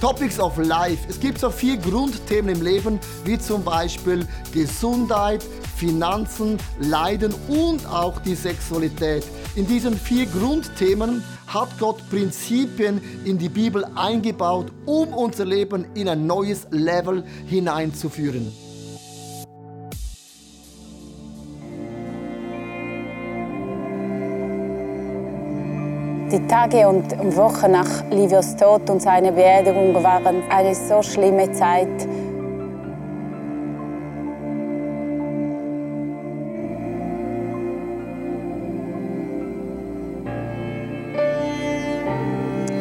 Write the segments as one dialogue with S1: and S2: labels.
S1: Topics of Life. Es gibt so vier Grundthemen im Leben, wie zum Beispiel Gesundheit, Finanzen, Leiden und auch die Sexualität. In diesen vier Grundthemen hat Gott Prinzipien in die Bibel eingebaut, um unser Leben in ein neues Level hineinzuführen.
S2: Die Tage und Wochen nach Livios Tod und seiner Beerdigung waren eine so schlimme Zeit.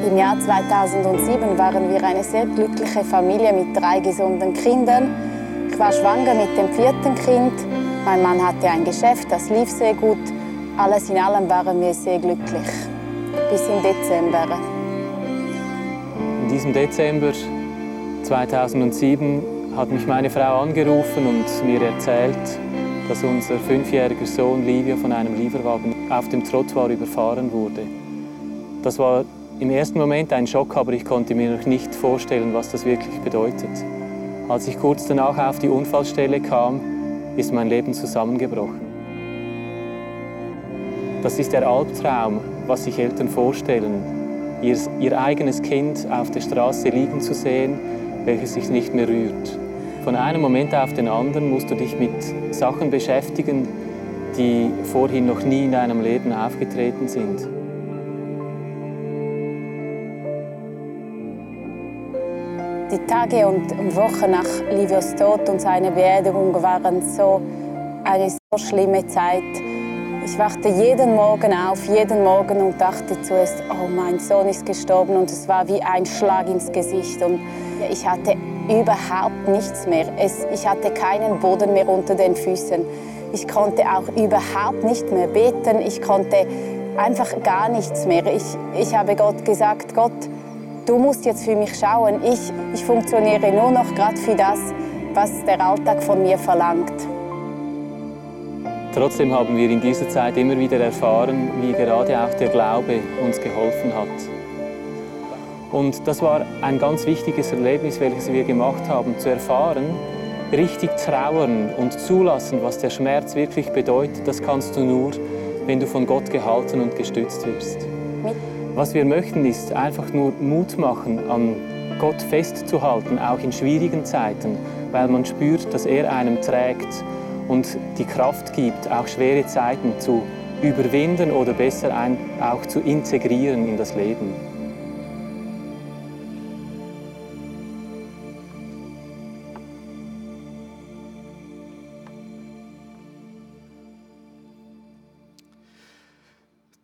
S2: Im Jahr 2007 waren wir eine sehr glückliche Familie mit drei gesunden Kindern. Ich war schwanger mit dem vierten Kind. Mein Mann hatte ein Geschäft, das lief sehr gut. Alles in allem waren wir sehr glücklich bis im Dezember.
S3: In diesem Dezember 2007 hat mich meine Frau angerufen und mir erzählt, dass unser fünfjähriger Sohn Livia von einem Lieferwagen auf dem Trottoir überfahren wurde. Das war im ersten Moment ein Schock, aber ich konnte mir noch nicht vorstellen, was das wirklich bedeutet. Als ich kurz danach auf die Unfallstelle kam, ist mein Leben zusammengebrochen. Das ist der Albtraum, was sich Eltern vorstellen, ihr, ihr eigenes Kind auf der Straße liegen zu sehen, welches sich nicht mehr rührt. Von einem Moment auf den anderen musst du dich mit Sachen beschäftigen, die vorhin noch nie in deinem Leben aufgetreten sind.
S2: Die Tage und Wochen nach Livios Tod und seiner Beerdigung waren so eine so schlimme Zeit. Ich wachte jeden Morgen auf, jeden Morgen und dachte zuerst, oh, mein Sohn ist gestorben und es war wie ein Schlag ins Gesicht und ich hatte überhaupt nichts mehr. Es, ich hatte keinen Boden mehr unter den Füßen. Ich konnte auch überhaupt nicht mehr beten. Ich konnte einfach gar nichts mehr. Ich, ich habe Gott gesagt, Gott, du musst jetzt für mich schauen. Ich, ich funktioniere nur noch gerade für das, was der Alltag von mir verlangt.
S3: Trotzdem haben wir in dieser Zeit immer wieder erfahren, wie gerade auch der Glaube uns geholfen hat. Und das war ein ganz wichtiges Erlebnis, welches wir gemacht haben, zu erfahren, richtig trauern und zulassen, was der Schmerz wirklich bedeutet, das kannst du nur, wenn du von Gott gehalten und gestützt wirst. Was wir möchten, ist einfach nur Mut machen, an Gott festzuhalten, auch in schwierigen Zeiten, weil man spürt, dass er einem trägt und die Kraft gibt, auch schwere Zeiten zu überwinden oder besser auch zu integrieren in das Leben.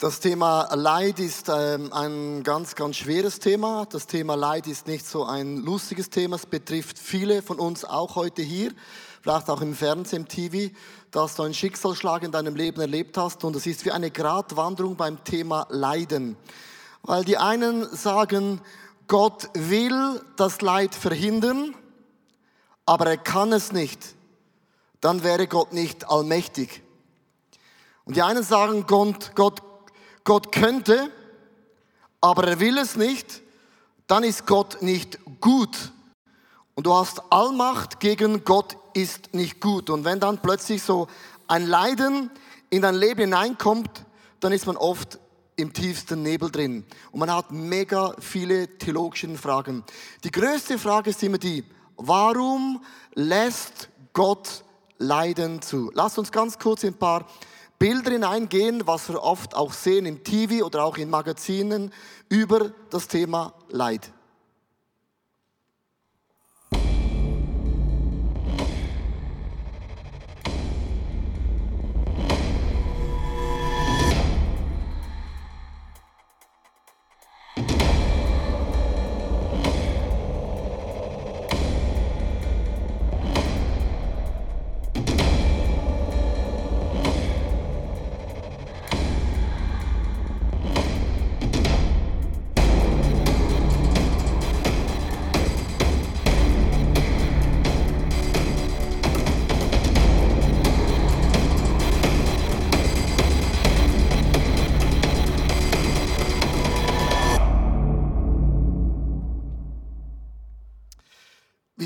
S1: Das Thema Leid ist ähm, ein ganz, ganz schweres Thema. Das Thema Leid ist nicht so ein lustiges Thema. Es betrifft viele von uns auch heute hier vielleicht auch im Fernsehen, im TV, dass du einen Schicksalsschlag in deinem Leben erlebt hast. Und es ist wie eine Gratwanderung beim Thema Leiden. Weil die einen sagen, Gott will das Leid verhindern, aber er kann es nicht. Dann wäre Gott nicht allmächtig. Und die einen sagen, Gott, Gott, Gott könnte, aber er will es nicht. Dann ist Gott nicht gut. Und du hast Allmacht gegen Gott ist nicht gut. Und wenn dann plötzlich so ein Leiden in dein Leben hineinkommt, dann ist man oft im tiefsten Nebel drin. Und man hat mega viele theologische Fragen. Die größte Frage ist immer die, warum lässt Gott Leiden zu? Lass uns ganz kurz ein paar Bilder hineingehen, was wir oft auch sehen im TV oder auch in Magazinen über das Thema Leid.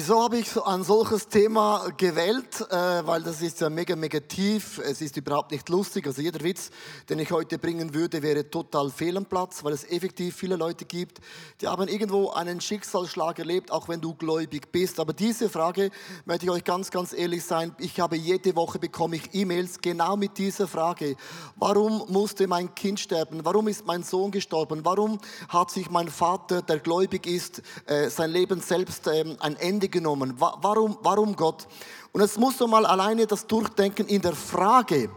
S1: Wieso habe ich ein solches Thema gewählt? Äh, weil das ist ja mega, mega tief. Es ist überhaupt nicht lustig. Also jeder Witz, den ich heute bringen würde, wäre total fehl am Platz, weil es effektiv viele Leute gibt, die haben irgendwo einen Schicksalsschlag erlebt, auch wenn du gläubig bist. Aber diese Frage möchte ich euch ganz, ganz ehrlich sein. Ich habe jede Woche bekomme ich E-Mails genau mit dieser Frage. Warum musste mein Kind sterben? Warum ist mein Sohn gestorben? Warum hat sich mein Vater, der gläubig ist, äh, sein Leben selbst ähm, ein Ende Ende genommen. Warum, warum Gott? Und jetzt musst du mal alleine das durchdenken in der Frage,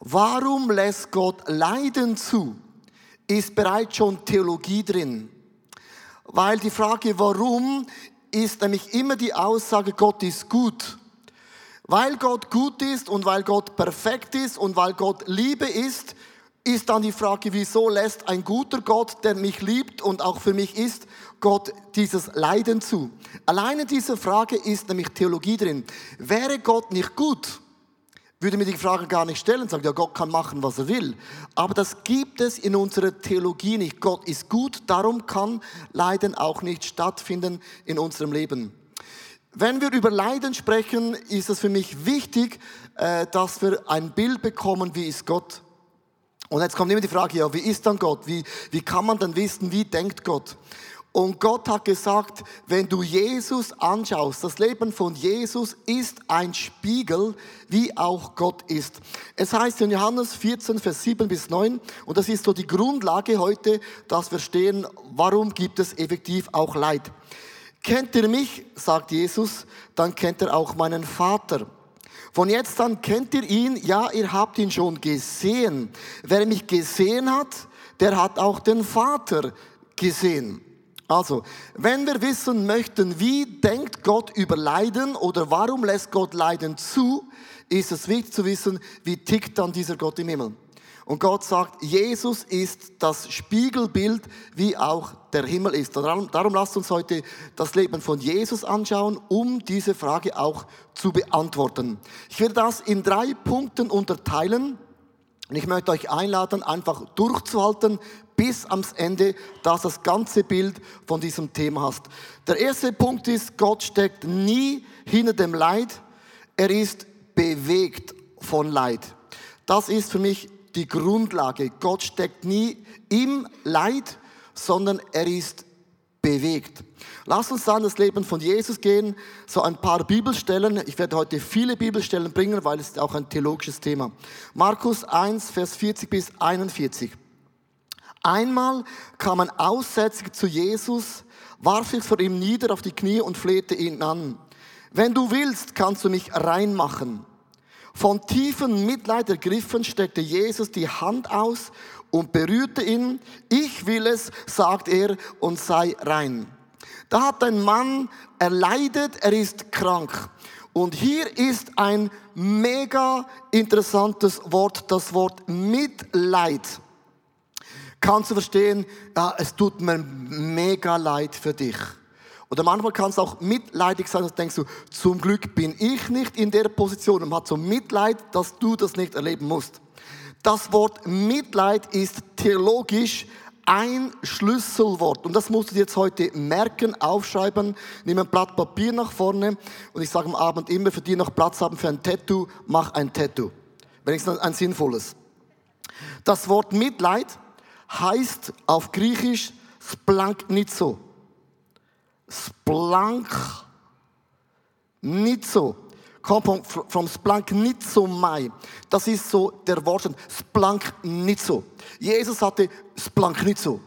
S1: warum lässt Gott Leiden zu, ist bereits schon Theologie drin. Weil die Frage, warum, ist nämlich immer die Aussage, Gott ist gut. Weil Gott gut ist und weil Gott perfekt ist und weil Gott Liebe ist, ist dann die Frage, wieso lässt ein guter Gott, der mich liebt und auch für mich ist, Gott dieses Leiden zu? Alleine diese Frage ist nämlich Theologie drin. Wäre Gott nicht gut, würde mir die Frage gar nicht stellen, sagt ja, Gott kann machen, was er will. Aber das gibt es in unserer Theologie nicht. Gott ist gut, darum kann Leiden auch nicht stattfinden in unserem Leben. Wenn wir über Leiden sprechen, ist es für mich wichtig, äh, dass wir ein Bild bekommen, wie ist Gott. Und jetzt kommt immer die Frage, ja, wie ist dann Gott? Wie, wie kann man dann wissen, wie denkt Gott? Und Gott hat gesagt, wenn du Jesus anschaust, das Leben von Jesus ist ein Spiegel, wie auch Gott ist. Es heißt in Johannes 14, Vers 7 bis 9, und das ist so die Grundlage heute, dass wir verstehen, warum gibt es effektiv auch Leid. Kennt ihr mich, sagt Jesus, dann kennt ihr auch meinen Vater. Von jetzt an kennt ihr ihn, ja, ihr habt ihn schon gesehen. Wer mich gesehen hat, der hat auch den Vater gesehen. Also, wenn wir wissen möchten, wie denkt Gott über Leiden oder warum lässt Gott Leiden zu, ist es wichtig zu wissen, wie tickt dann dieser Gott im Himmel. Und Gott sagt, Jesus ist das Spiegelbild, wie auch der Himmel ist. Darum, darum lasst uns heute das Leben von Jesus anschauen, um diese Frage auch zu beantworten. Ich werde das in drei Punkten unterteilen. Und ich möchte euch einladen, einfach durchzuhalten bis ans Ende, dass das ganze Bild von diesem Thema hast. Der erste Punkt ist, Gott steckt nie hinter dem Leid. Er ist bewegt von Leid. Das ist für mich die Grundlage. Gott steckt nie im Leid, sondern er ist bewegt. Lass uns dann das Leben von Jesus gehen, so ein paar Bibelstellen. Ich werde heute viele Bibelstellen bringen, weil es ist auch ein theologisches Thema. Markus 1, Vers 40 bis 41. Einmal kam ein Aussätziger zu Jesus, warf sich vor ihm nieder auf die Knie und flehte ihn an. Wenn du willst, kannst du mich reinmachen. Von tiefem Mitleid ergriffen steckte Jesus die Hand aus und berührte ihn. Ich will es, sagt er, und sei rein. Da hat ein Mann erleidet, er ist krank. Und hier ist ein mega interessantes Wort, das Wort Mitleid. Kannst du verstehen, ja, es tut mir mega leid für dich. Oder manchmal kann es auch mitleidig sein, dass denkst du, zum Glück bin ich nicht in der Position und hat so Mitleid, dass du das nicht erleben musst. Das Wort Mitleid ist theologisch ein Schlüsselwort. Und das musst du dir jetzt heute merken, aufschreiben. Nimm ein Blatt Papier nach vorne. Und ich sage am Abend immer, für die noch Platz haben für ein Tattoo, mach ein Tattoo. Wenigstens ein sinnvolles. Das Wort Mitleid heißt auf Griechisch Splanknizo. Splank Nitzo. Kommt vom Splank Nitzo Mai. Das ist so der Wortstand. Splank Nitzo. Jesus hatte Splank Nitzo.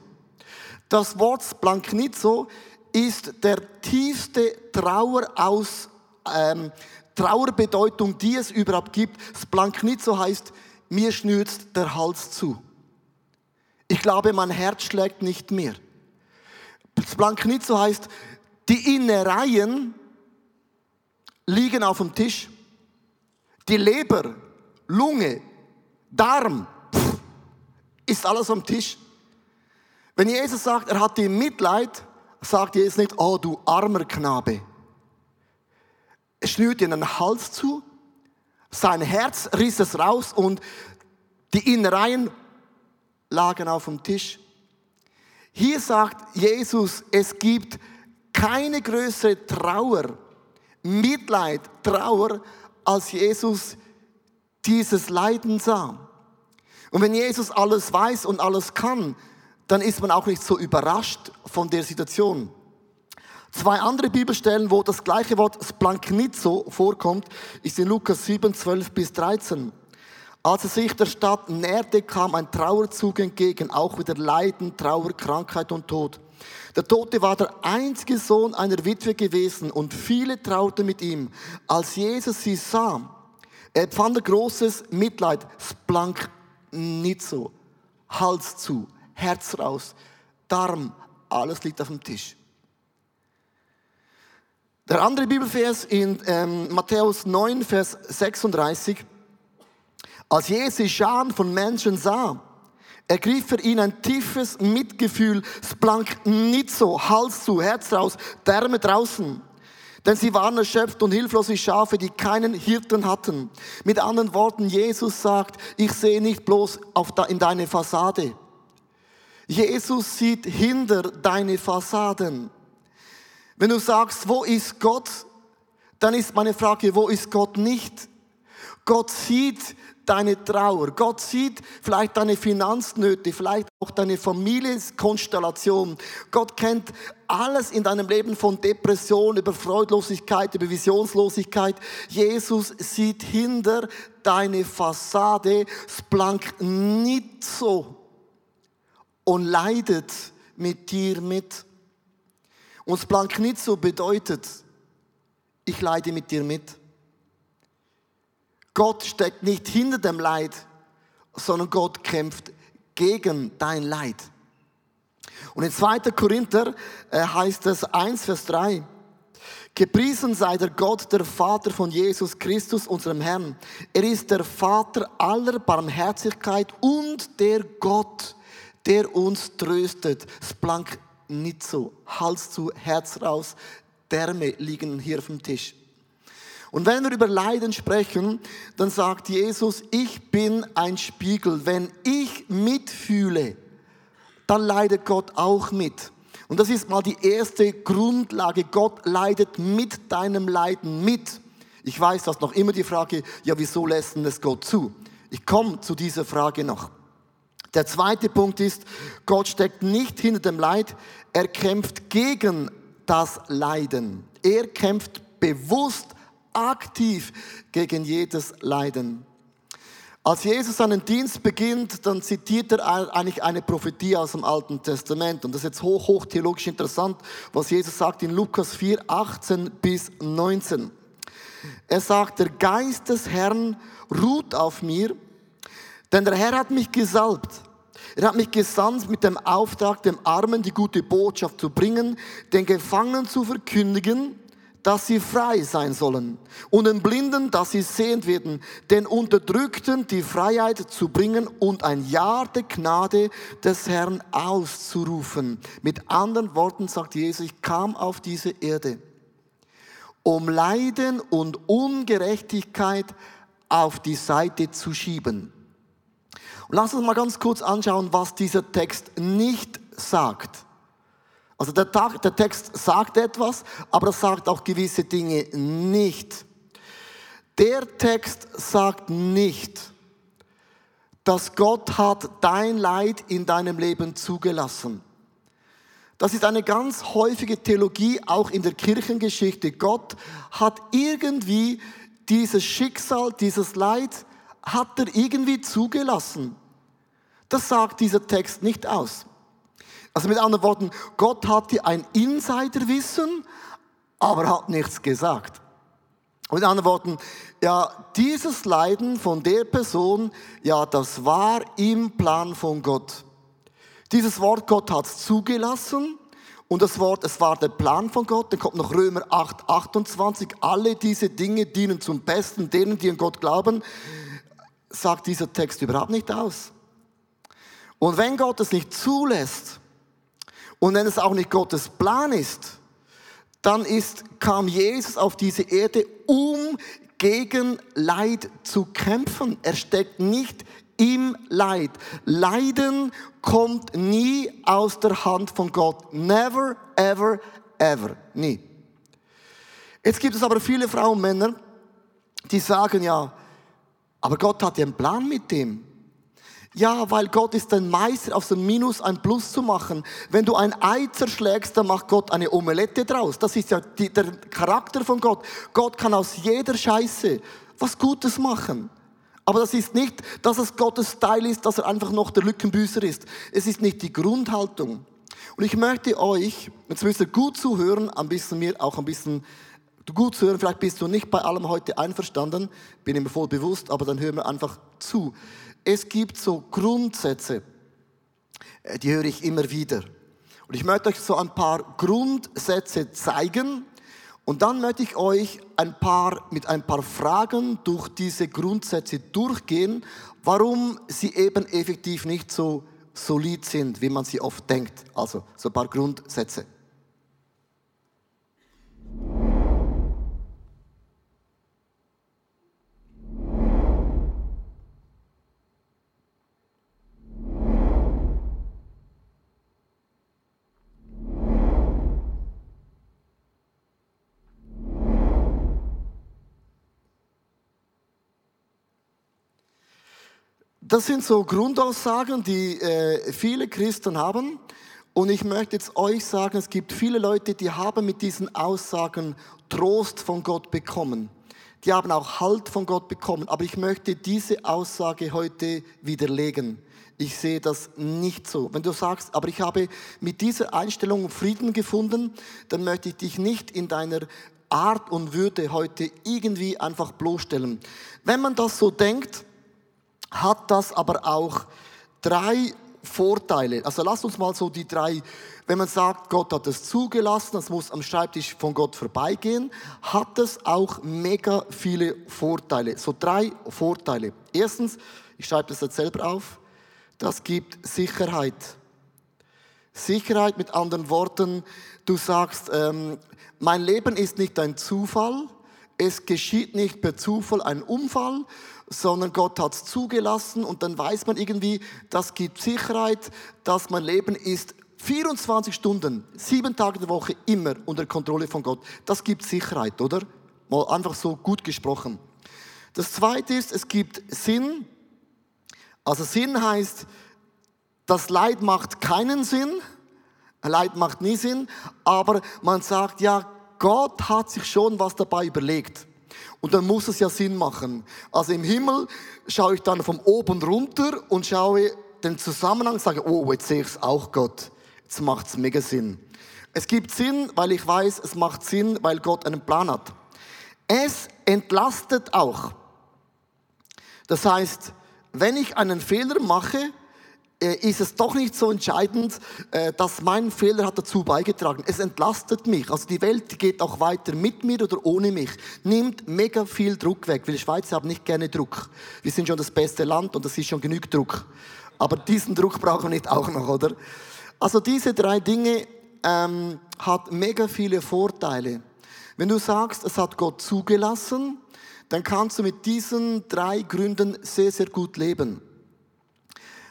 S1: Das Wort Splank Nitzo ist der tiefste Trauer aus, ähm, Trauerbedeutung, die es überhaupt gibt. Splank Nitzo heißt, mir schnürt der Hals zu. Ich glaube, mein Herz schlägt nicht mehr. Splanknitzo heißt, die Innereien liegen auf dem Tisch. Die Leber, Lunge, Darm, pff, ist alles am Tisch. Wenn Jesus sagt, er hat dir Mitleid, sagt Jesus nicht, oh du armer Knabe. Er schnürt dir den Hals zu, sein Herz riss es raus und die Innereien lagen auf dem Tisch. Hier sagt Jesus, es gibt keine größere Trauer, Mitleid, Trauer, als Jesus dieses Leiden sah. Und wenn Jesus alles weiß und alles kann, dann ist man auch nicht so überrascht von der Situation. Zwei andere Bibelstellen, wo das gleiche Wort Splanknizo vorkommt, ist in Lukas 7, 12 bis 13. Als er sich der Stadt näherte, kam ein Trauerzug entgegen, auch wieder Leiden, Trauer, Krankheit und Tod. Der Tote war der einzige Sohn einer Witwe gewesen und viele trauten mit ihm. Als Jesus sie sah, er empfand großes Mitleid, splank nicht so, Hals zu, Herz raus, Darm, alles liegt auf dem Tisch. Der andere Bibelvers in ähm, Matthäus 9, Vers 36. Als Jesus Scharen von Menschen sah, ergriff für ihn ein tiefes Mitgefühl, splank nicht so, Hals zu, Herz raus, Därme draußen. Denn sie waren erschöpft und hilflos wie Schafe, die keinen Hirten hatten. Mit anderen Worten, Jesus sagt, ich sehe nicht bloß auf in deine Fassade. Jesus sieht hinter deine Fassaden. Wenn du sagst, wo ist Gott? Dann ist meine Frage, wo ist Gott nicht? Gott sieht deine Trauer. Gott sieht vielleicht deine Finanznöte, vielleicht auch deine Familienkonstellation. Gott kennt alles in deinem Leben von Depression über Freudlosigkeit, über Visionslosigkeit. Jesus sieht hinter deine Fassade, splank nicht so und leidet mit dir mit. Und splank nicht bedeutet, ich leide mit dir mit. Gott steckt nicht hinter dem Leid, sondern Gott kämpft gegen dein Leid. Und in 2. Korinther äh, heißt es 1, Vers 3. Gepriesen sei der Gott, der Vater von Jesus Christus, unserem Herrn. Er ist der Vater aller Barmherzigkeit und der Gott, der uns tröstet. Splank nicht so. Hals zu, Herz raus. Därme liegen hier auf dem Tisch. Und wenn wir über Leiden sprechen, dann sagt Jesus, ich bin ein Spiegel. Wenn ich mitfühle, dann leidet Gott auch mit. Und das ist mal die erste Grundlage. Gott leidet mit deinem Leiden mit. Ich weiß, dass noch immer die Frage, ja, wieso lässt denn es Gott zu? Ich komme zu dieser Frage noch. Der zweite Punkt ist, Gott steckt nicht hinter dem Leid, er kämpft gegen das Leiden. Er kämpft bewusst aktiv gegen jedes Leiden. Als Jesus seinen Dienst beginnt, dann zitiert er eigentlich eine Prophetie aus dem Alten Testament. Und das ist jetzt hoch, hoch theologisch interessant, was Jesus sagt in Lukas 4, 18 bis 19. Er sagt, der Geist des Herrn ruht auf mir, denn der Herr hat mich gesalbt. Er hat mich gesandt mit dem Auftrag, dem Armen die gute Botschaft zu bringen, den Gefangenen zu verkündigen, dass sie frei sein sollen und den Blinden, dass sie sehend werden, den Unterdrückten die Freiheit zu bringen und ein Jahr der Gnade des Herrn auszurufen. Mit anderen Worten sagt Jesus, ich kam auf diese Erde, um Leiden und Ungerechtigkeit auf die Seite zu schieben. Und lass uns mal ganz kurz anschauen, was dieser Text nicht sagt. Also der, Tag, der Text sagt etwas, aber er sagt auch gewisse Dinge nicht. Der Text sagt nicht, dass Gott hat dein Leid in deinem Leben zugelassen. Das ist eine ganz häufige Theologie, auch in der Kirchengeschichte. Gott hat irgendwie dieses Schicksal, dieses Leid, hat er irgendwie zugelassen. Das sagt dieser Text nicht aus. Also mit anderen Worten, Gott hatte ein Insiderwissen, aber hat nichts gesagt. Mit anderen Worten, ja, dieses Leiden von der Person, ja, das war im Plan von Gott. Dieses Wort Gott hat es zugelassen und das Wort, es war der Plan von Gott. Dann kommt noch Römer 8, 28. Alle diese Dinge dienen zum Besten denen, die an Gott glauben. Sagt dieser Text überhaupt nicht aus. Und wenn Gott es nicht zulässt, und wenn es auch nicht Gottes Plan ist, dann ist, kam Jesus auf diese Erde, um gegen Leid zu kämpfen. Er steckt nicht im Leid. Leiden kommt nie aus der Hand von Gott. Never, ever, Ever. Nie. Jetzt gibt es aber viele Frauen und Männer, die sagen ja, aber Gott hat ja einen Plan mit dem. Ja, weil Gott ist ein Meister, aus dem Minus ein Plus zu machen. Wenn du ein Ei zerschlägst, dann macht Gott eine Omelette draus. Das ist ja die, der Charakter von Gott. Gott kann aus jeder Scheiße was Gutes machen. Aber das ist nicht, dass es Gottes Style ist, dass er einfach noch der Lückenbüßer ist. Es ist nicht die Grundhaltung. Und ich möchte euch, jetzt müsst ihr gut zuhören, ein bisschen mir auch ein bisschen gut zuhören. Vielleicht bist du nicht bei allem heute einverstanden, bin mir voll bewusst, aber dann hören wir einfach zu. Es gibt so Grundsätze, äh, die höre ich immer wieder. Und ich möchte euch so ein paar Grundsätze zeigen, und dann möchte ich euch ein paar, mit ein paar Fragen durch diese Grundsätze durchgehen, warum sie eben effektiv nicht so solid sind, wie man sie oft denkt. Also so ein paar Grundsätze. Das sind so Grundaussagen, die äh, viele Christen haben. Und ich möchte jetzt euch sagen, es gibt viele Leute, die haben mit diesen Aussagen Trost von Gott bekommen. Die haben auch Halt von Gott bekommen. Aber ich möchte diese Aussage heute widerlegen. Ich sehe das nicht so. Wenn du sagst, aber ich habe mit dieser Einstellung Frieden gefunden, dann möchte ich dich nicht in deiner Art und Würde heute irgendwie einfach bloßstellen. Wenn man das so denkt, hat das aber auch drei Vorteile. Also lasst uns mal so die drei, wenn man sagt, Gott hat es zugelassen, das muss am Schreibtisch von Gott vorbeigehen, hat es auch mega viele Vorteile. So drei Vorteile. Erstens, ich schreibe das jetzt selber auf, das gibt Sicherheit. Sicherheit mit anderen Worten, du sagst, ähm, mein Leben ist nicht ein Zufall, es geschieht nicht per Zufall ein Unfall, sondern Gott hat es zugelassen und dann weiß man irgendwie, das gibt Sicherheit, dass mein Leben ist 24 Stunden, sieben Tage der Woche immer unter Kontrolle von Gott. Das gibt Sicherheit, oder? Mal einfach so gut gesprochen. Das zweite ist, es gibt Sinn. Also Sinn heißt, das Leid macht keinen Sinn. Leid macht nie Sinn, aber man sagt, ja, Gott hat sich schon was dabei überlegt. Und dann muss es ja Sinn machen. Also im Himmel schaue ich dann von oben runter und schaue den Zusammenhang sage, oh, jetzt sehe ich es auch Gott. Jetzt macht es mega Sinn. Es gibt Sinn, weil ich weiß, es macht Sinn, weil Gott einen Plan hat. Es entlastet auch. Das heißt, wenn ich einen Fehler mache, ist es doch nicht so entscheidend, äh, dass mein Fehler hat dazu beigetragen. Es entlastet mich. Also die Welt geht auch weiter mit mir oder ohne mich. Nimmt mega viel Druck weg. Weil Schweizer haben nicht gerne Druck. Wir sind schon das beste Land und das ist schon genug Druck. Aber diesen Druck brauchen wir nicht auch noch, oder? Also diese drei Dinge ähm, hat mega viele Vorteile. Wenn du sagst, es hat Gott zugelassen, dann kannst du mit diesen drei Gründen sehr, sehr gut leben.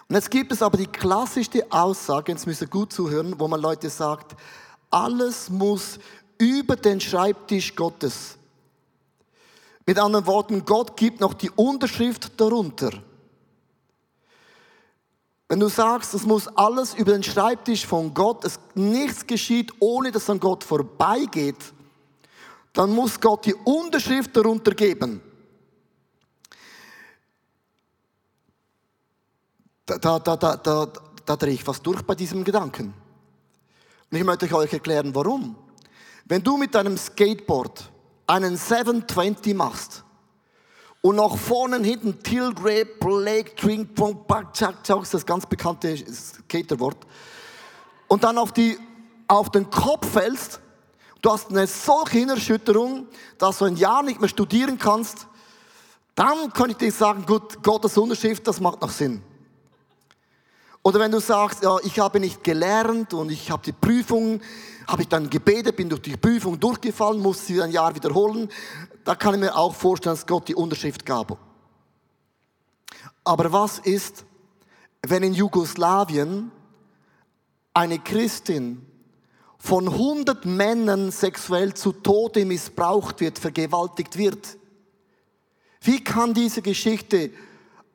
S1: Und jetzt gibt es aber die klassischste Aussage, jetzt müsst ihr gut zuhören, wo man Leute sagt, alles muss über den Schreibtisch Gottes. Mit anderen Worten, Gott gibt noch die Unterschrift darunter. Wenn du sagst, es muss alles über den Schreibtisch von Gott, es nichts geschieht, ohne dass an Gott vorbeigeht, dann muss Gott die Unterschrift darunter geben. Da, da, da, da, da, drehe ich fast durch bei diesem Gedanken. Und ich möchte euch erklären, warum. Wenn du mit deinem Skateboard einen 720 machst und nach vorne hinten Tilt, Rape, Leg, Drink, Pong, Back, Chuck, Chuck, das ganz bekannte Skaterwort, und dann auf, die, auf den Kopf fällst, du hast eine solche Innerschütterung, dass du ein Jahr nicht mehr studieren kannst, dann kann ich dir sagen, gut, Gottes Unterschrift, das macht noch Sinn. Oder wenn du sagst, ja, ich habe nicht gelernt und ich habe die Prüfung, habe ich dann gebetet, bin durch die Prüfung durchgefallen, muss sie ein Jahr wiederholen, da kann ich mir auch vorstellen, dass Gott die Unterschrift gab. Aber was ist, wenn in Jugoslawien eine Christin von 100 Männern sexuell zu Tode missbraucht wird, vergewaltigt wird. Wie kann diese Geschichte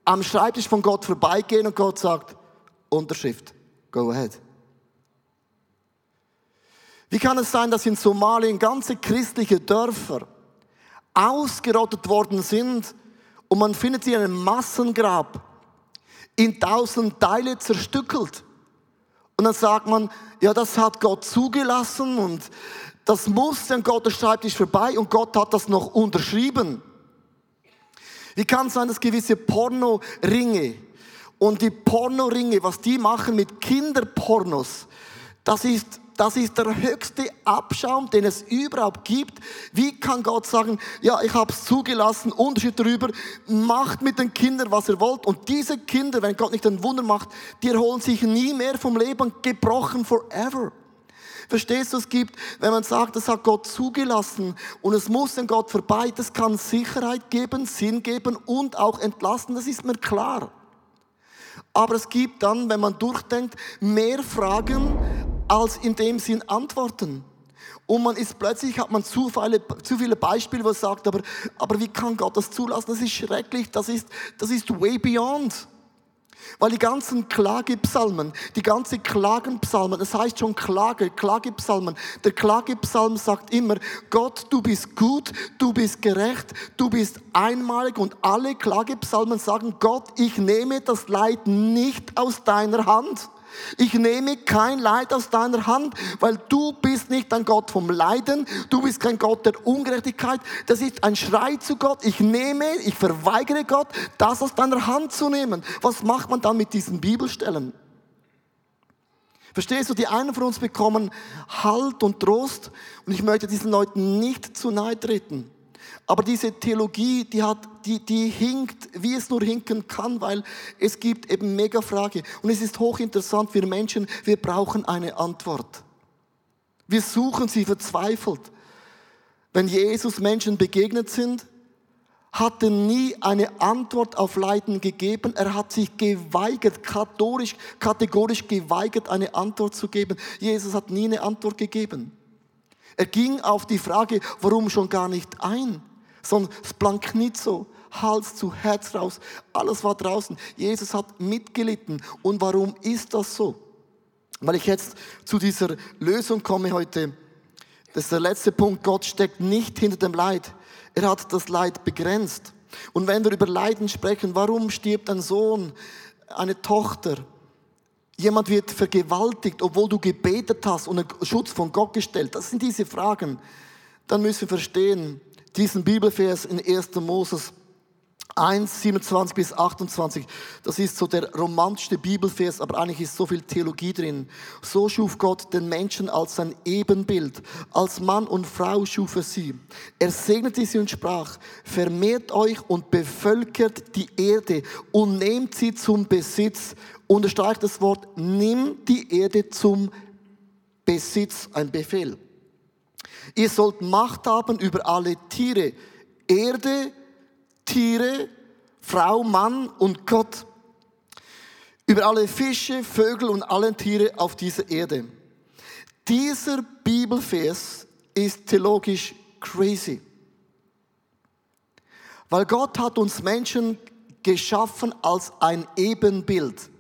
S1: am Schreibtisch von Gott vorbeigehen und Gott sagt, Unterschrift, go ahead. Wie kann es sein, dass in Somalien ganze christliche Dörfer ausgerottet worden sind und man findet sie in einem Massengrab in tausend Teile zerstückelt? Und dann sagt man, ja, das hat Gott zugelassen und das muss an Gottes Schreibtisch vorbei und Gott hat das noch unterschrieben. Wie kann es sein, dass gewisse Pornoringe und die Pornoringe, was die machen mit Kinderpornos, das ist das ist der höchste Abschaum, den es überhaupt gibt. Wie kann Gott sagen, ja, ich habe es zugelassen, Unterschied darüber, macht mit den Kindern, was ihr wollt. Und diese Kinder, wenn Gott nicht ein Wunder macht, die erholen sich nie mehr vom Leben, gebrochen forever. Verstehst du, es gibt, wenn man sagt, das hat Gott zugelassen und es muss an Gott vorbei, das kann Sicherheit geben, Sinn geben und auch entlasten, das ist mir klar. Aber es gibt dann, wenn man durchdenkt, mehr Fragen, als in dem Sinn antworten. Und man ist plötzlich, hat man zu viele, zu viele Beispiele, wo es sagt, aber, aber wie kann Gott das zulassen? Das ist schrecklich, das ist, das ist way beyond. Weil die ganzen Klagepsalmen, die ganzen Klagenpsalmen, das heißt schon Klage, Klagepsalmen. Der Klagepsalm sagt immer, Gott, du bist gut, du bist gerecht, du bist einmalig und alle Klagepsalmen sagen, Gott, ich nehme das Leid nicht aus deiner Hand. Ich nehme kein Leid aus deiner Hand, weil du bist nicht ein Gott vom Leiden, du bist kein Gott der Ungerechtigkeit. Das ist ein Schrei zu Gott. Ich nehme, ich verweigere Gott, das aus deiner Hand zu nehmen. Was macht man dann mit diesen Bibelstellen? Verstehst du, die einen von uns bekommen Halt und Trost und ich möchte diesen Leuten nicht zu nahe treten. Aber diese Theologie, die hat, die, die hinkt, wie es nur hinken kann, weil es gibt eben mega Frage. Und es ist hochinteressant, wir Menschen, wir brauchen eine Antwort. Wir suchen sie verzweifelt. Wenn Jesus Menschen begegnet sind, hat er nie eine Antwort auf Leiden gegeben. Er hat sich geweigert, kategorisch, kategorisch geweigert, eine Antwort zu geben. Jesus hat nie eine Antwort gegeben. Er ging auf die Frage, warum schon gar nicht ein sondern so, Hals zu Herz raus. Alles war draußen. Jesus hat mitgelitten. Und warum ist das so? Weil ich jetzt zu dieser Lösung komme heute. Das ist der letzte Punkt. Gott steckt nicht hinter dem Leid. Er hat das Leid begrenzt. Und wenn wir über Leiden sprechen, warum stirbt ein Sohn, eine Tochter? Jemand wird vergewaltigt, obwohl du gebetet hast und einen Schutz von Gott gestellt. Das sind diese Fragen. Dann müssen wir verstehen, diesen Bibelvers in 1. Moses 1, 27 bis 28, das ist so der romantischste Bibelvers, aber eigentlich ist so viel Theologie drin. So schuf Gott den Menschen als sein Ebenbild. Als Mann und Frau schuf er sie. Er segnete sie und sprach, vermehrt euch und bevölkert die Erde und nehmt sie zum Besitz. Unterstreicht das Wort, nimm die Erde zum Besitz, ein Befehl. Ihr sollt Macht haben über alle Tiere. Erde, Tiere, Frau, Mann und Gott. Über alle Fische, Vögel und alle Tiere auf dieser Erde. Dieser Bibelvers ist theologisch crazy. Weil Gott hat uns Menschen geschaffen als ein Ebenbild.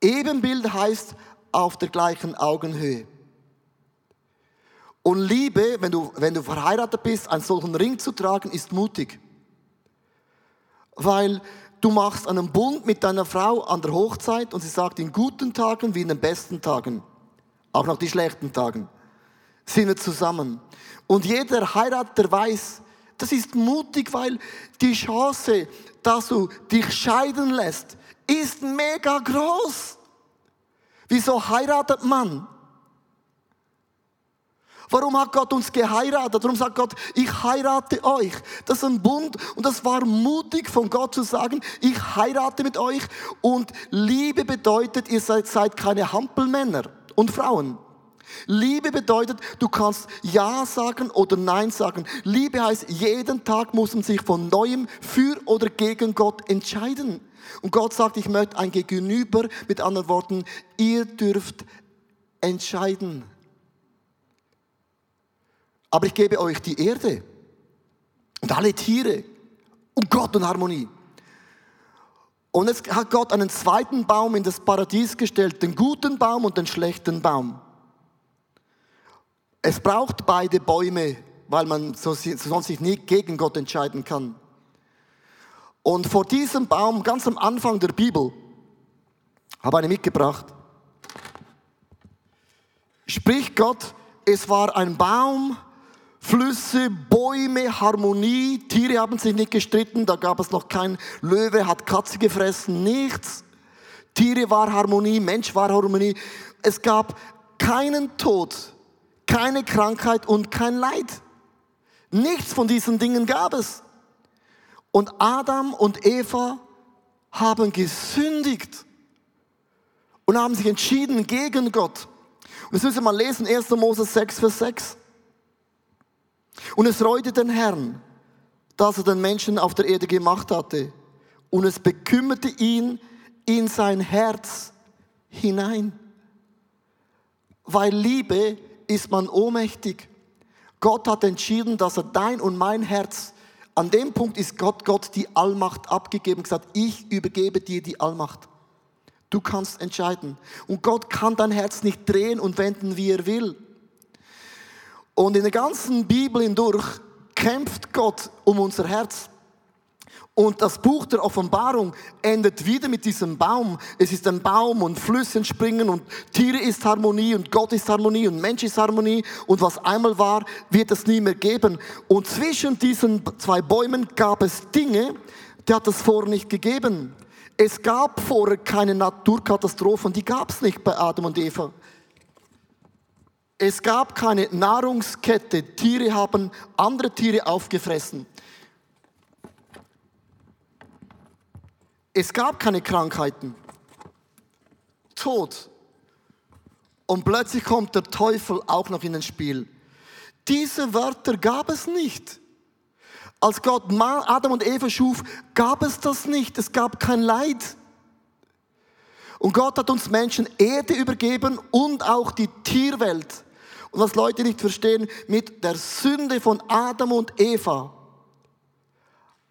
S1: Ebenbild heißt auf der gleichen Augenhöhe. Und Liebe, wenn du, wenn du verheiratet bist, einen solchen Ring zu tragen, ist mutig. Weil du machst einen Bund mit deiner Frau an der Hochzeit und sie sagt, in guten Tagen wie in den besten Tagen, auch noch die schlechten Tagen, sind wir zusammen. Und jeder Heirater weiß, das ist mutig, weil die Chance, dass du dich scheiden lässt, ist mega groß. Wieso heiratet man? Warum hat Gott uns geheiratet? Warum sagt Gott, ich heirate euch? Das ist ein Bund und das war mutig von Gott zu sagen, ich heirate mit euch und Liebe bedeutet, ihr seid, seid keine Hampelmänner und Frauen. Liebe bedeutet, du kannst Ja sagen oder Nein sagen. Liebe heißt, jeden Tag muss man sich von neuem für oder gegen Gott entscheiden. Und Gott sagt, ich möchte ein Gegenüber, mit anderen Worten, ihr dürft entscheiden. Aber ich gebe euch die Erde und alle Tiere und Gott und Harmonie. Und jetzt hat Gott einen zweiten Baum in das Paradies gestellt, den guten Baum und den schlechten Baum. Es braucht beide Bäume, weil man sonst sich nie gegen Gott entscheiden kann. Und vor diesem Baum, ganz am Anfang der Bibel, habe ich eine mitgebracht, spricht Gott, es war ein Baum, Flüsse, Bäume, Harmonie, Tiere haben sich nicht gestritten, da gab es noch kein Löwe, hat Katze gefressen, nichts. Tiere war Harmonie, Mensch war Harmonie. Es gab keinen Tod, keine Krankheit und kein Leid. Nichts von diesen Dingen gab es. Und Adam und Eva haben gesündigt und haben sich entschieden gegen Gott. Und das müssen wir mal lesen, 1. Mose 6, Vers 6. Und es reute den Herrn, dass er den Menschen auf der Erde gemacht hatte. Und es bekümmerte ihn in sein Herz hinein. Weil Liebe ist man ohnmächtig. Gott hat entschieden, dass er dein und mein Herz, an dem Punkt ist Gott, Gott die Allmacht abgegeben, gesagt, ich übergebe dir die Allmacht. Du kannst entscheiden. Und Gott kann dein Herz nicht drehen und wenden, wie er will. Und in der ganzen Bibel hindurch kämpft Gott um unser Herz. Und das Buch der Offenbarung endet wieder mit diesem Baum. Es ist ein Baum und Flüsse springen und Tiere ist Harmonie und Gott ist Harmonie und Mensch ist Harmonie. Und was einmal war, wird es nie mehr geben. Und zwischen diesen zwei Bäumen gab es Dinge, die hat es vorher nicht gegeben. Es gab vorher keine Naturkatastrophen, die gab es nicht bei Adam und Eva. Es gab keine Nahrungskette. Tiere haben andere Tiere aufgefressen. Es gab keine Krankheiten. Tod. Und plötzlich kommt der Teufel auch noch in ein Spiel. Diese Wörter gab es nicht. Als Gott Adam und Eva schuf, gab es das nicht. Es gab kein Leid. Und Gott hat uns Menschen Erde übergeben und auch die Tierwelt. Und was Leute nicht verstehen, mit der Sünde von Adam und Eva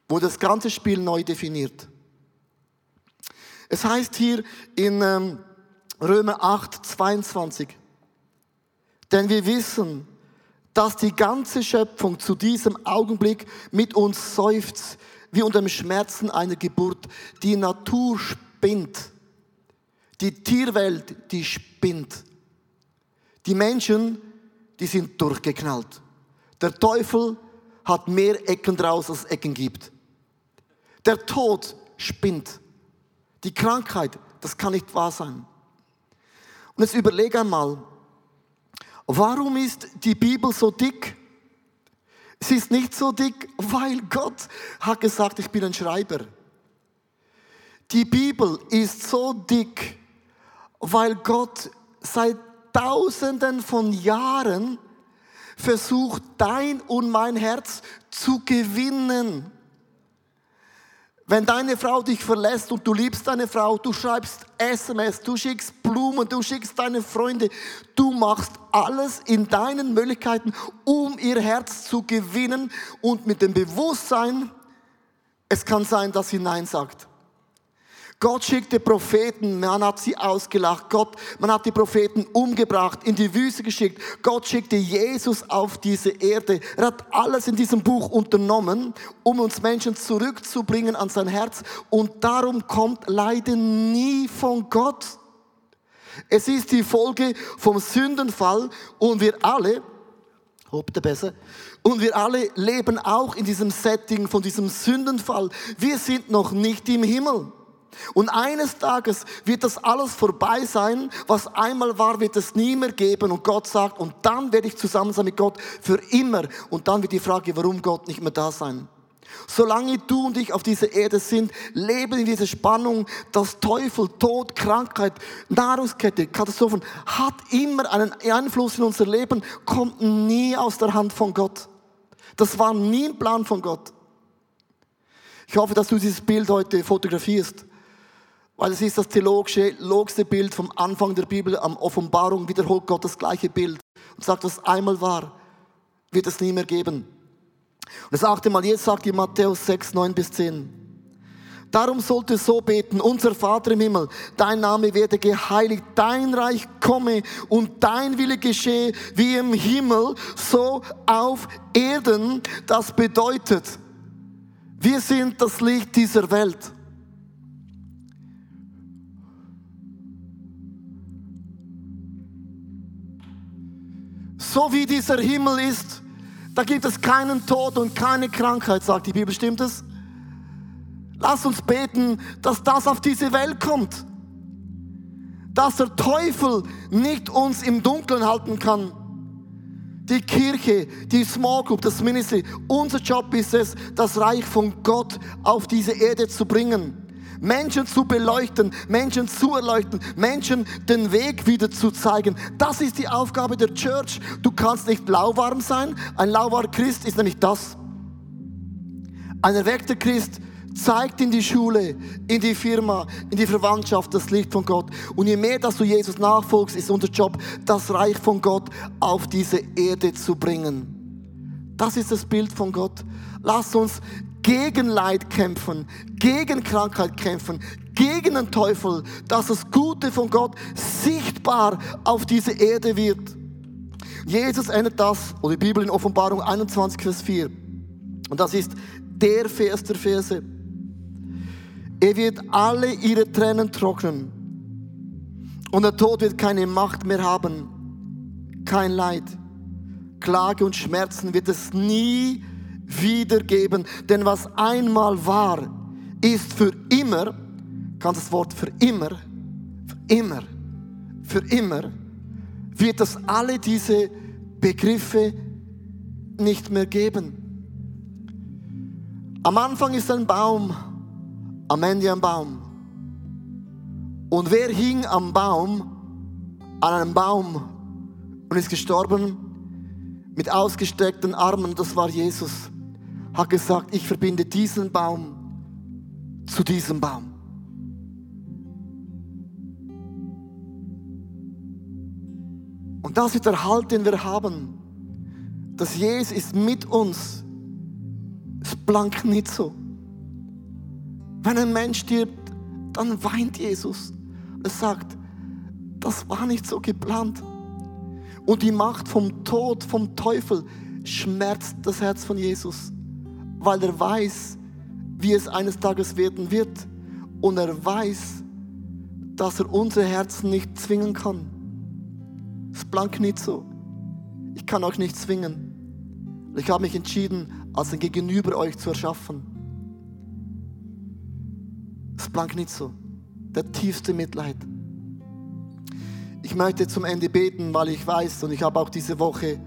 S1: wurde das ganze Spiel neu definiert. Es heißt hier in ähm, Römer 8, 22, denn wir wissen, dass die ganze Schöpfung zu diesem Augenblick mit uns seufzt, wie unter dem Schmerzen einer Geburt. Die Natur spinnt. Die Tierwelt, die spinnt. Die Menschen die sind durchgeknallt. Der Teufel hat mehr Ecken draus, als es Ecken gibt. Der Tod spinnt. Die Krankheit, das kann nicht wahr sein. Und jetzt überlege einmal, warum ist die Bibel so dick? Sie ist nicht so dick, weil Gott hat gesagt, ich bin ein Schreiber. Die Bibel ist so dick, weil Gott seit Tausenden von Jahren versucht, dein und mein Herz zu gewinnen. Wenn deine Frau dich verlässt und du liebst deine Frau, du schreibst SMS, du schickst Blumen, du schickst deine Freunde, du machst alles in deinen Möglichkeiten, um ihr Herz zu gewinnen und mit dem Bewusstsein, es kann sein, dass sie Nein sagt. Gott schickte Propheten, man hat sie ausgelacht. Gott, man hat die Propheten umgebracht, in die Wüste geschickt. Gott schickte Jesus auf diese Erde. Er hat alles in diesem Buch unternommen, um uns Menschen zurückzubringen an sein Herz. Und darum kommt Leiden nie von Gott. Es ist die Folge vom Sündenfall und wir alle, Hopte besser. Und wir alle leben auch in diesem Setting von diesem Sündenfall. Wir sind noch nicht im Himmel. Und eines Tages wird das alles vorbei sein, was einmal war, wird es nie mehr geben. Und Gott sagt, und dann werde ich zusammen sein mit Gott für immer. Und dann wird die Frage, warum Gott nicht mehr da sein. Solange du und ich auf dieser Erde sind, leben in dieser Spannung, dass Teufel, Tod, Krankheit, Nahrungskette, Katastrophen, hat immer einen Einfluss in unser Leben, kommt nie aus der Hand von Gott. Das war nie ein Plan von Gott. Ich hoffe, dass du dieses Bild heute fotografierst. Weil es ist das theologische, logische Bild vom Anfang der Bibel, am Offenbarung wiederholt Gott das gleiche Bild und sagt, was einmal war, wird es nie mehr geben. Und das achte Mal, jetzt sagt die Matthäus 6, 9 bis 10. Darum sollte so beten, unser Vater im Himmel, dein Name werde geheiligt, dein Reich komme und dein Wille geschehe wie im Himmel, so auf Erden. Das bedeutet, wir sind das Licht dieser Welt. So wie dieser Himmel ist, da gibt es keinen Tod und keine Krankheit, sagt die Bibel. Stimmt es? Lass uns beten, dass das auf diese Welt kommt. Dass der Teufel nicht uns im Dunkeln halten kann. Die Kirche, die Small Group, das Ministry, unser Job ist es, das Reich von Gott auf diese Erde zu bringen. Menschen zu beleuchten, Menschen zu erleuchten, Menschen den Weg wieder zu zeigen. Das ist die Aufgabe der Church. Du kannst nicht lauwarm sein. Ein lauwarmer Christ ist nämlich das. Ein erweckter Christ zeigt in die Schule, in die Firma, in die Verwandtschaft das Licht von Gott. Und je mehr, dass du Jesus nachfolgst, ist unser Job, das Reich von Gott auf diese Erde zu bringen. Das ist das Bild von Gott. Lass uns gegen Leid kämpfen, gegen Krankheit kämpfen, gegen den Teufel, dass das Gute von Gott sichtbar auf diese Erde wird. Jesus endet das, oder die Bibel in Offenbarung 21, Vers 4. Und das ist der Vers der Verse. Er wird alle ihre Tränen trocknen. Und der Tod wird keine Macht mehr haben. Kein Leid. Klage und Schmerzen wird es nie wiedergeben. Denn was einmal war, ist für immer, kannst das Wort für immer, für immer, für immer, wird es alle diese Begriffe nicht mehr geben. Am Anfang ist ein Baum, am Ende ein Baum. Und wer hing am Baum, an einem Baum und ist gestorben mit ausgestreckten Armen, das war Jesus hat gesagt, ich verbinde diesen Baum zu diesem Baum. Und das ist der Halt, den wir haben. dass Jesus ist mit uns. Es blank nicht so. Wenn ein Mensch stirbt, dann weint Jesus. Er sagt, das war nicht so geplant. Und die Macht vom Tod, vom Teufel, schmerzt das Herz von Jesus weil er weiß, wie es eines Tages werden wird. Und er weiß, dass er unsere Herzen nicht zwingen kann. Es blank nicht so. Ich kann euch nicht zwingen. Ich habe mich entschieden, als ein Gegenüber euch zu erschaffen. Es blank nicht so. Der tiefste Mitleid. Ich möchte zum Ende beten, weil ich weiß und ich habe auch diese Woche,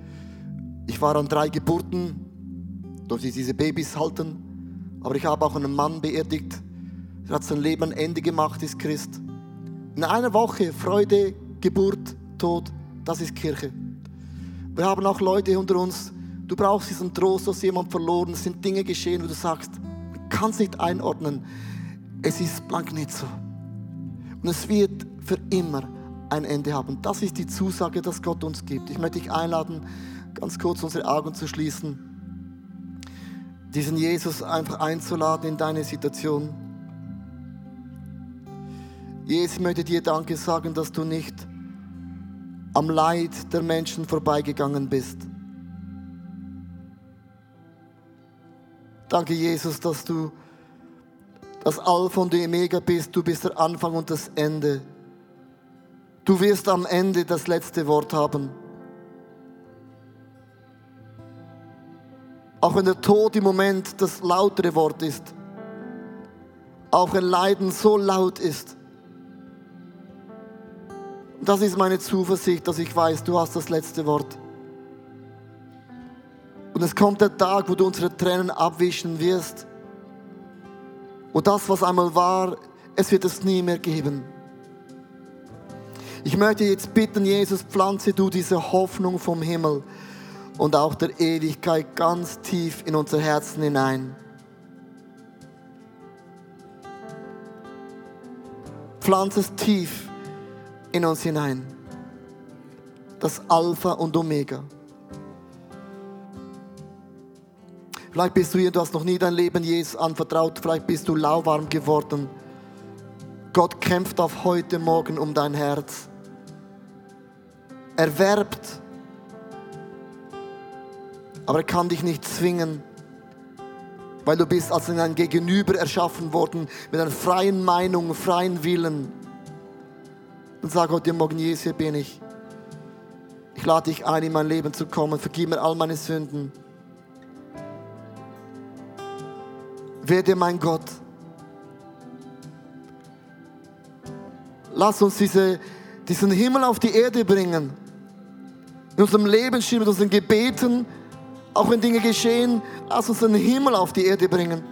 S1: ich war an drei Geburten durfte ich diese Babys halten. Aber ich habe auch einen Mann beerdigt. Er hat sein Leben ein Ende gemacht, ist Christ. In einer Woche Freude, Geburt, Tod, das ist Kirche. Wir haben auch Leute unter uns, du brauchst diesen Trost, dass jemand verloren, es sind Dinge geschehen, wo du sagst, kann es nicht einordnen. Es ist blank nicht so. Und es wird für immer ein Ende haben. Das ist die Zusage, dass Gott uns gibt. Ich möchte dich einladen, ganz kurz unsere Augen zu schließen diesen Jesus einfach einzuladen in deine Situation. Jesus, möchte dir Danke sagen, dass du nicht am Leid der Menschen vorbeigegangen bist. Danke, Jesus, dass du das Alpha und die Omega bist. Du bist der Anfang und das Ende. Du wirst am Ende das letzte Wort haben. Auch wenn der Tod im Moment das lautere Wort ist. Auch wenn Leiden so laut ist. Das ist meine Zuversicht, dass ich weiß, du hast das letzte Wort. Und es kommt der Tag, wo du unsere Tränen abwischen wirst. Und das, was einmal war, es wird es nie mehr geben. Ich möchte jetzt bitten, Jesus, pflanze du diese Hoffnung vom Himmel und auch der Ewigkeit ganz tief in unser Herzen hinein. Pflanze es tief in uns hinein. Das Alpha und Omega. Vielleicht bist du hier, du hast noch nie dein Leben Jesus anvertraut, vielleicht bist du lauwarm geworden. Gott kämpft auf heute Morgen um dein Herz. Er werbt, aber er kann dich nicht zwingen, weil du bist als ein Gegenüber erschaffen worden mit einer freien Meinung, freien Willen. Und sag heute Morgen, Jesus, hier bin ich. Ich lade dich ein, in mein Leben zu kommen. Vergib mir all meine Sünden. Werde mein Gott. Lass uns diese, diesen Himmel auf die Erde bringen. In unserem Leben stehen, mit unseren Gebeten, auch wenn Dinge geschehen, lass uns den Himmel auf die Erde bringen.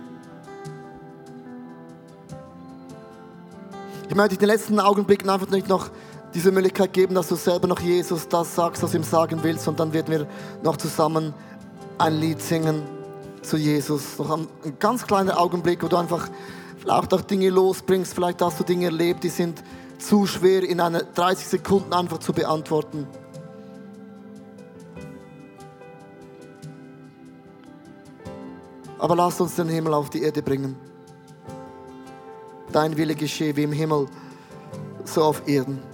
S1: Ich möchte den letzten Augenblicken einfach nicht noch diese Möglichkeit geben, dass du selber noch Jesus das sagst, was du ihm sagen willst, und dann werden wir noch zusammen ein Lied singen zu Jesus. Noch ein, ein ganz kleiner Augenblick, wo du einfach vielleicht auch Dinge losbringst, vielleicht hast du Dinge erlebt, die sind zu schwer in einer 30 Sekunden einfach zu beantworten. Aber lass uns den Himmel auf die Erde bringen. Dein Wille geschehe wie im Himmel, so auf Erden.